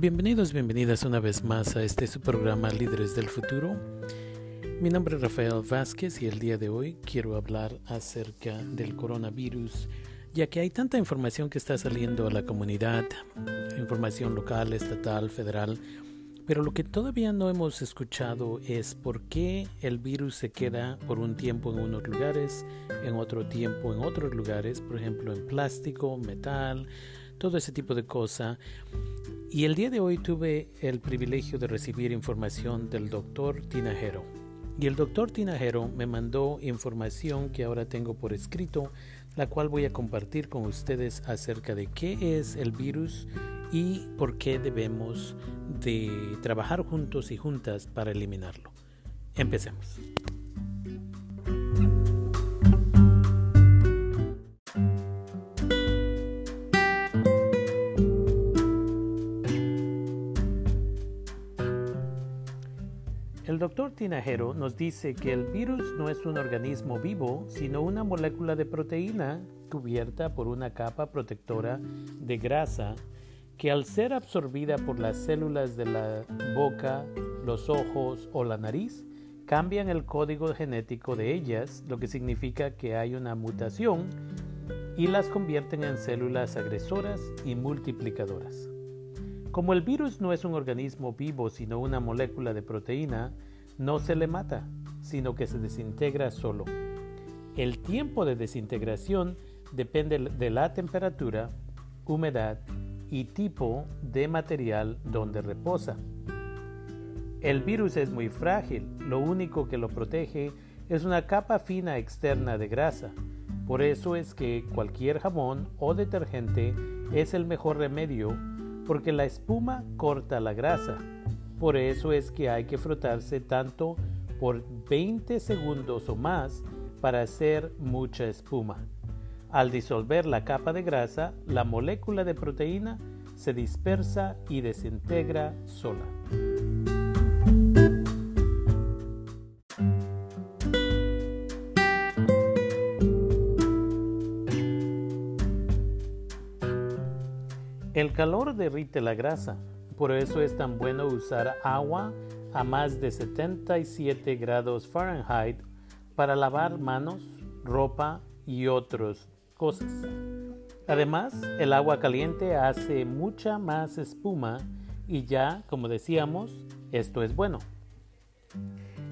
Bienvenidos, bienvenidas una vez más a este su programa Líderes del Futuro. Mi nombre es Rafael Vázquez y el día de hoy quiero hablar acerca del coronavirus, ya que hay tanta información que está saliendo a la comunidad, información local, estatal, federal, pero lo que todavía no hemos escuchado es por qué el virus se queda por un tiempo en unos lugares, en otro tiempo en otros lugares, por ejemplo en plástico, metal, todo ese tipo de cosas. Y el día de hoy tuve el privilegio de recibir información del doctor Tinajero. Y el doctor Tinajero me mandó información que ahora tengo por escrito, la cual voy a compartir con ustedes acerca de qué es el virus y por qué debemos de trabajar juntos y juntas para eliminarlo. Empecemos. Doctor Tinajero nos dice que el virus no es un organismo vivo, sino una molécula de proteína cubierta por una capa protectora de grasa que al ser absorbida por las células de la boca, los ojos o la nariz, cambian el código genético de ellas, lo que significa que hay una mutación y las convierten en células agresoras y multiplicadoras. Como el virus no es un organismo vivo sino una molécula de proteína, no se le mata, sino que se desintegra solo. El tiempo de desintegración depende de la temperatura, humedad y tipo de material donde reposa. El virus es muy frágil, lo único que lo protege es una capa fina externa de grasa. Por eso es que cualquier jabón o detergente es el mejor remedio porque la espuma corta la grasa. Por eso es que hay que frotarse tanto por 20 segundos o más para hacer mucha espuma. Al disolver la capa de grasa, la molécula de proteína se dispersa y desintegra sola. Derrite la grasa, por eso es tan bueno usar agua a más de 77 grados Fahrenheit para lavar manos, ropa y otras cosas. Además, el agua caliente hace mucha más espuma y ya, como decíamos, esto es bueno.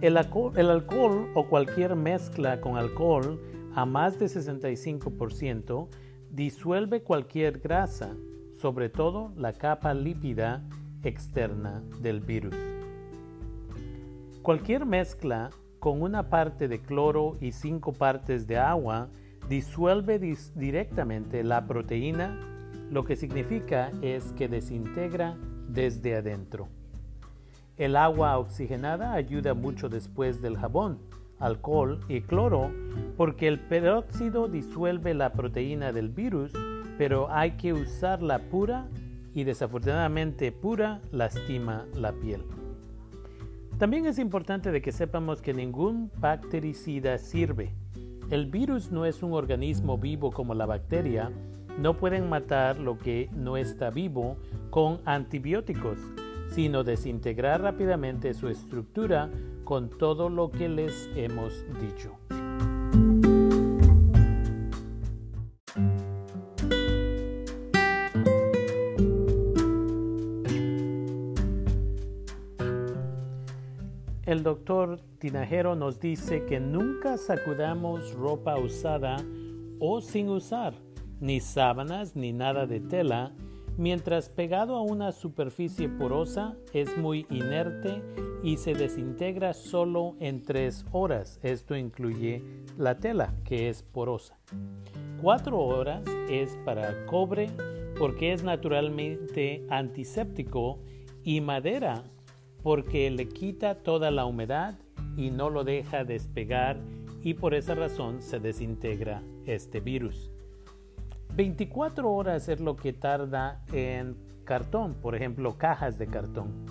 El alcohol, el alcohol o cualquier mezcla con alcohol a más de 65% disuelve cualquier grasa sobre todo la capa lípida externa del virus. Cualquier mezcla con una parte de cloro y cinco partes de agua disuelve directamente la proteína, lo que significa es que desintegra desde adentro. El agua oxigenada ayuda mucho después del jabón, alcohol y cloro porque el peróxido disuelve la proteína del virus pero hay que usarla pura y desafortunadamente pura lastima la piel. También es importante de que sepamos que ningún bactericida sirve. El virus no es un organismo vivo como la bacteria, no pueden matar lo que no está vivo con antibióticos, sino desintegrar rápidamente su estructura con todo lo que les hemos dicho. El doctor Tinajero nos dice que nunca sacudamos ropa usada o sin usar, ni sábanas ni nada de tela, mientras pegado a una superficie porosa es muy inerte y se desintegra solo en tres horas. Esto incluye la tela, que es porosa. Cuatro horas es para cobre porque es naturalmente antiséptico y madera porque le quita toda la humedad y no lo deja despegar y por esa razón se desintegra este virus. 24 horas es lo que tarda en cartón, por ejemplo, cajas de cartón.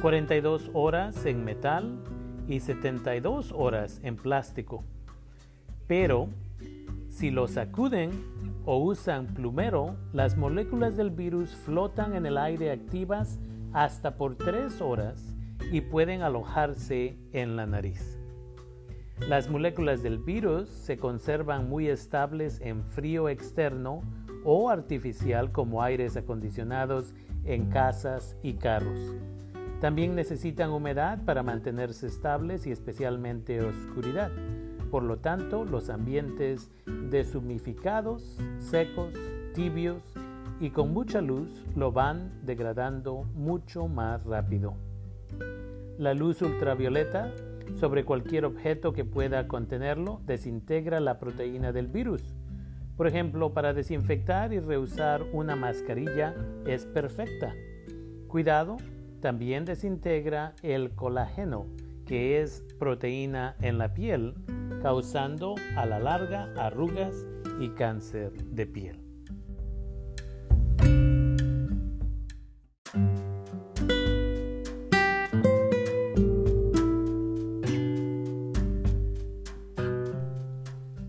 42 horas en metal y 72 horas en plástico. Pero Si lo sacuden o usan plumero, las moléculas del virus flotan en el aire activas hasta por tres horas y pueden alojarse en la nariz. Las moléculas del virus se conservan muy estables en frío externo o artificial como aires acondicionados en casas y carros. También necesitan humedad para mantenerse estables y especialmente oscuridad. Por lo tanto, los ambientes deshumificados, secos, tibios y con mucha luz lo van degradando mucho más rápido. La luz ultravioleta sobre cualquier objeto que pueda contenerlo desintegra la proteína del virus. Por ejemplo, para desinfectar y reusar una mascarilla es perfecta. Cuidado también desintegra el colágeno, que es proteína en la piel, causando a la larga arrugas y cáncer de piel.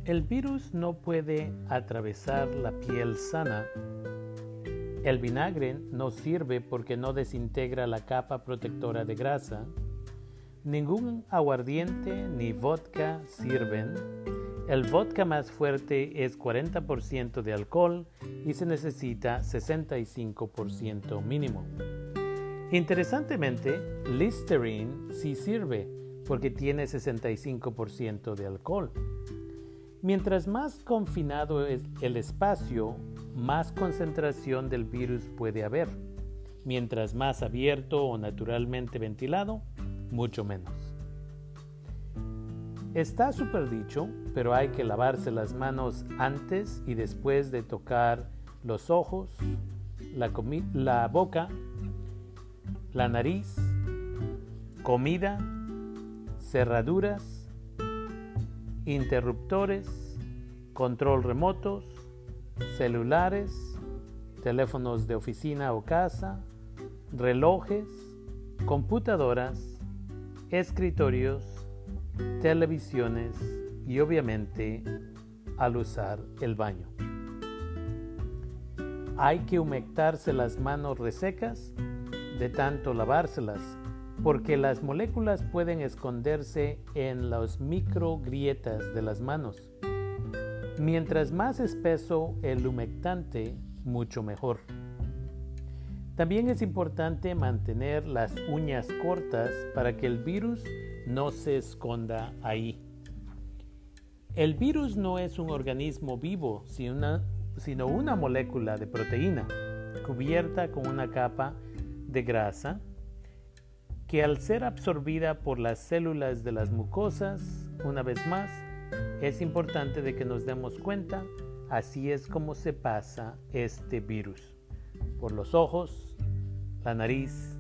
El virus no puede atravesar la piel sana el vinagre no sirve porque no desintegra la capa protectora de grasa. Ningún aguardiente ni vodka sirven. El vodka más fuerte es 40% de alcohol y se necesita 65% mínimo. Interesantemente, Listerine sí sirve porque tiene 65% de alcohol. Mientras más confinado es el espacio, más concentración del virus puede haber. Mientras más abierto o naturalmente ventilado, mucho menos. Está súper dicho, pero hay que lavarse las manos antes y después de tocar los ojos, la, la boca, la nariz, comida, cerraduras, interruptores, control remotos, celulares, teléfonos de oficina o casa, relojes, computadoras, escritorios, televisiones y obviamente al usar el baño. Hay que humectarse las manos resecas de tanto lavárselas porque las moléculas pueden esconderse en las microgrietas de las manos. Mientras más espeso el humectante, mucho mejor. También es importante mantener las uñas cortas para que el virus no se esconda ahí. El virus no es un organismo vivo, sino una molécula de proteína cubierta con una capa de grasa que al ser absorbida por las células de las mucosas, una vez más, es importante de que nos demos cuenta, así es como se pasa este virus, por los ojos, la nariz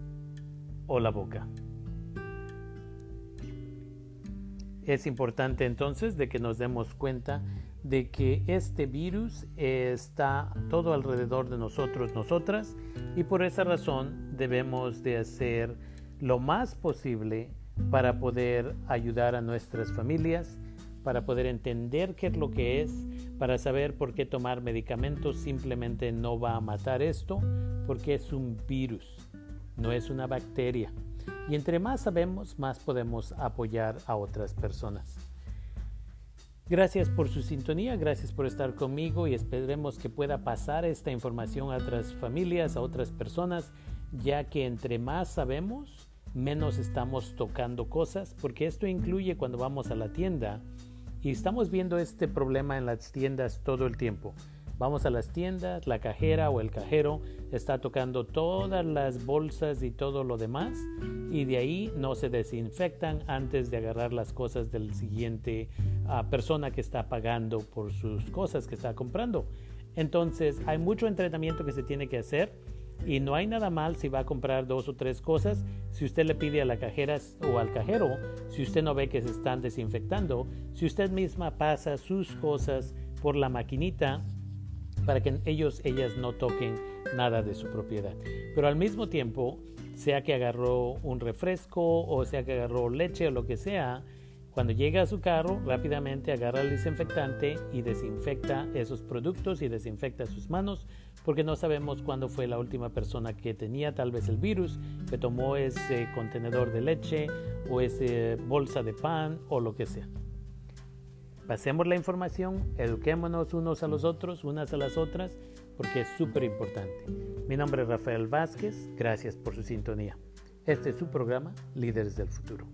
o la boca. Es importante entonces de que nos demos cuenta de que este virus está todo alrededor de nosotros, nosotras, y por esa razón debemos de hacer lo más posible para poder ayudar a nuestras familias, para poder entender qué es lo que es, para saber por qué tomar medicamentos simplemente no va a matar esto, porque es un virus, no es una bacteria. Y entre más sabemos, más podemos apoyar a otras personas. Gracias por su sintonía, gracias por estar conmigo y esperemos que pueda pasar esta información a otras familias, a otras personas, ya que entre más sabemos, menos estamos tocando cosas, porque esto incluye cuando vamos a la tienda y estamos viendo este problema en las tiendas todo el tiempo. Vamos a las tiendas, la cajera o el cajero está tocando todas las bolsas y todo lo demás y de ahí no se desinfectan antes de agarrar las cosas del siguiente ah, persona que está pagando por sus cosas que está comprando. Entonces hay mucho entrenamiento que se tiene que hacer y no hay nada mal si va a comprar dos o tres cosas. Si usted le pide a la cajera o al cajero, si usted no ve que se están desinfectando, si usted misma pasa sus cosas por la maquinita para que ellos, ellas no toquen nada de su propiedad. Pero al mismo tiempo, sea que agarró un refresco o sea que agarró leche o lo que sea, Cuando llega a su carro, rápidamente agarra el desinfectante y desinfecta esos productos y desinfecta sus manos porque no sabemos cuándo fue la última persona que tenía tal vez el virus, que tomó ese contenedor de leche o esa bolsa de pan o lo que sea. Pasemos la información, eduquémonos unos a los otros, unas a las otras, porque es súper importante. Mi nombre es Rafael Vázquez, gracias por su sintonía. Este es su programa, Líderes del Futuro.